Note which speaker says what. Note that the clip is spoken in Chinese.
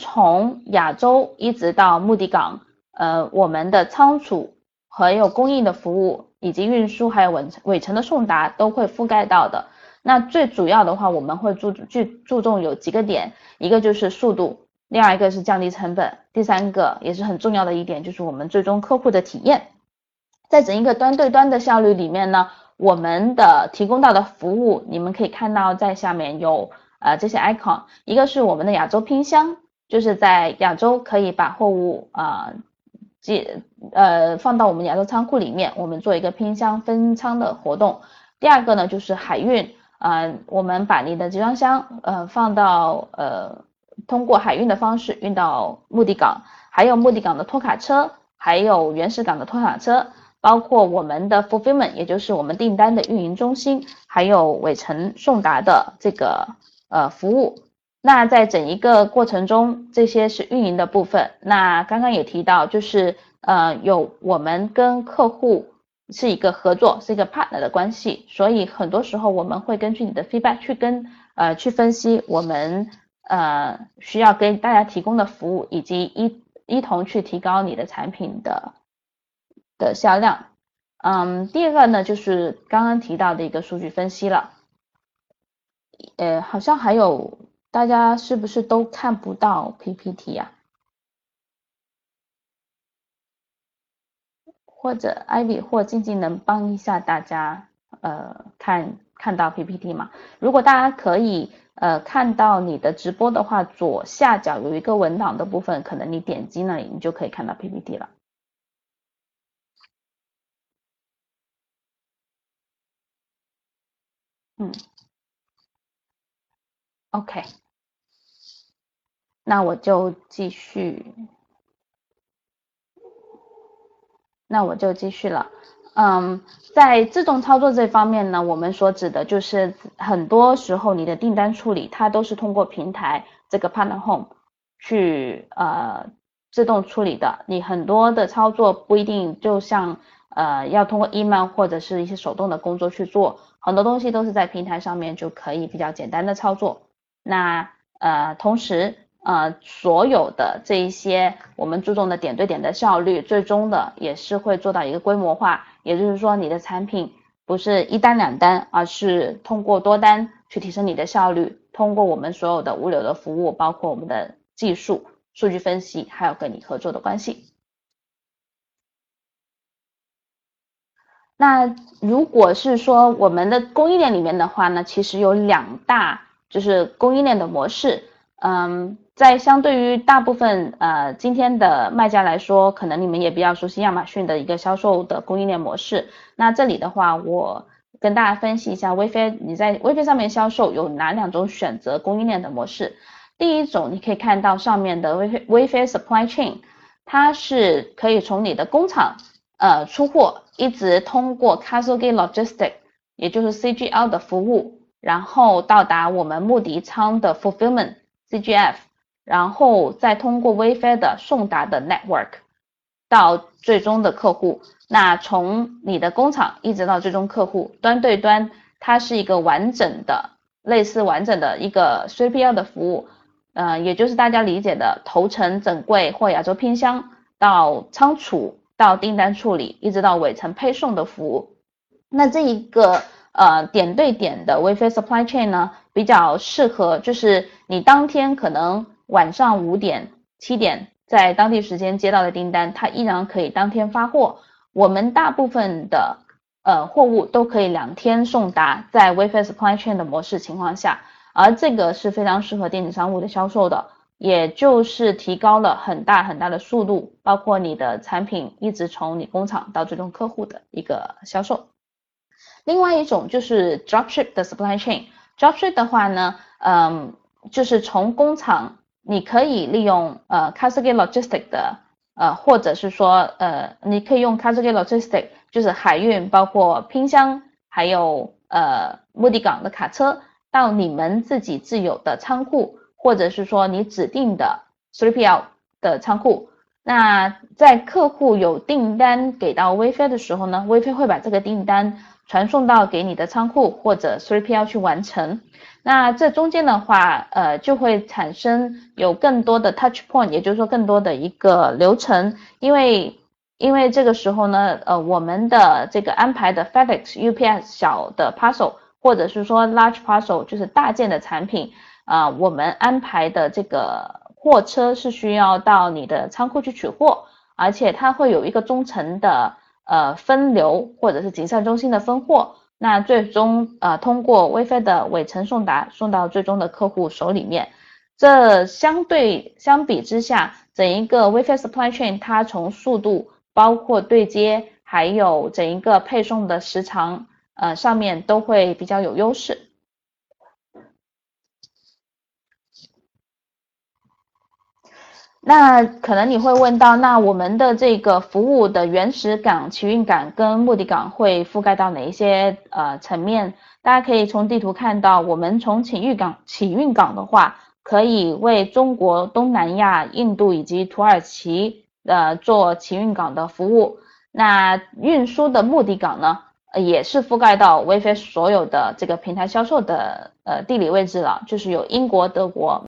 Speaker 1: 从亚洲一直到目的港，呃，我们的仓储还有供应的服务，以及运输还有尾尾程的送达都会覆盖到的。那最主要的话，我们会注注注重有几个点，一个就是速度，另外一个是降低成本，第三个也是很重要的一点，就是我们最终客户的体验。在整一个端对端的效率里面呢，我们的提供到的服务，你们可以看到在下面有呃这些 icon，一个是我们的亚洲拼箱，就是在亚洲可以把货物啊寄呃放到我们亚洲仓库里面，我们做一个拼箱分仓的活动。第二个呢就是海运啊，我们把你的集装箱呃放到呃通过海运的方式运到目的港，还有目的港的拖卡车，还有原始港的拖卡车。包括我们的 fulfillment，也就是我们订单的运营中心，还有尾程送达的这个呃服务。那在整一个过程中，这些是运营的部分。那刚刚也提到，就是呃有我们跟客户是一个合作，是一个 partner 的关系，所以很多时候我们会根据你的 feedback 去跟呃去分析我们呃需要给大家提供的服务，以及一一同去提高你的产品的。的销量，嗯，第二个呢就是刚刚提到的一个数据分析了，呃，好像还有大家是不是都看不到 PPT 呀？或者 Ivy 或静静能帮一下大家，呃，看看到 PPT 吗？如果大家可以呃看到你的直播的话，左下角有一个文档的部分，可能你点击那里，你就可以看到 PPT 了。嗯，OK，那我就继续，那我就继续了。嗯，在自动操作这方面呢，我们所指的就是很多时候你的订单处理，它都是通过平台这个 Partner Home 去呃自动处理的。你很多的操作不一定就像呃要通过 email 或者是一些手动的工作去做。很多东西都是在平台上面就可以比较简单的操作。那呃，同时呃，所有的这一些我们注重的点对点的效率，最终的也是会做到一个规模化。也就是说，你的产品不是一单两单，而是通过多单去提升你的效率。通过我们所有的物流的服务，包括我们的技术、数据分析，还有跟你合作的关系。那如果是说我们的供应链里面的话呢，其实有两大就是供应链的模式。嗯，在相对于大部分呃今天的卖家来说，可能你们也比较熟悉亚马逊的一个销售的供应链模式。那这里的话，我跟大家分析一下微飞你在微飞上面销售有哪两种选择供应链的模式。第一种，你可以看到上面的微飞微飞 supply chain，它是可以从你的工厂。呃，出货一直通过 Castle Gate Logistics，也就是 CGL 的服务，然后到达我们目的仓的 Fulfillment CGF，然后再通过 Wayfair 的送达的 Network 到最终的客户。那从你的工厂一直到最终客户端对端，它是一个完整的、类似完整的一个 CPL 的服务，呃，也就是大家理解的头层整柜或亚洲拼箱到仓储。到订单处理，一直到尾层配送的服务，那这一个呃点对点的 WiFi supply chain 呢，比较适合，就是你当天可能晚上五点、七点在当地时间接到的订单，它依然可以当天发货。我们大部分的呃货物都可以两天送达，在 WiFi supply chain 的模式情况下，而这个是非常适合电子商务的销售的。也就是提高了很大很大的速度，包括你的产品一直从你工厂到最终客户的一个销售。另外一种就是 dropship 的 supply chain，dropship 的话呢，嗯，就是从工厂你可以利用呃 Cascade logistic 的呃，或者是说呃，你可以用 Cascade logistic，就是海运，包括拼箱，还有呃目的港的卡车到你们自己自有的仓库。或者是说你指定的 3PL 的仓库，那在客户有订单给到微飞的时候呢，微飞会把这个订单传送到给你的仓库或者 3PL 去完成。那这中间的话，呃，就会产生有更多的 touch point，也就是说更多的一个流程，因为因为这个时候呢，呃，我们的这个安排的 FedEx、UPS 小的 parcel，或者是说 large parcel，就是大件的产品，啊，我们安排的这个货车是需要到你的仓库去取货，而且它会有一个中层的呃分流或者是集散中心的分货。那最终呃通过微飞的尾程送达送到最终的客户手里面，这相对相比之下，整一个 w i f i supply chain 它从速度包括对接，还有整一个配送的时长呃上面都会比较有优势。那可能你会问到，那我们的这个服务的原始港、起运港跟目的港会覆盖到哪一些呃层面？大家可以从地图看到，我们从起运港、起运港的话，可以为中国、东南亚、印度以及土耳其呃做起运港的服务。那运输的目的港呢，呃也是覆盖到 w i f i 所有的这个平台销售的呃地理位置了，就是有英国、德国。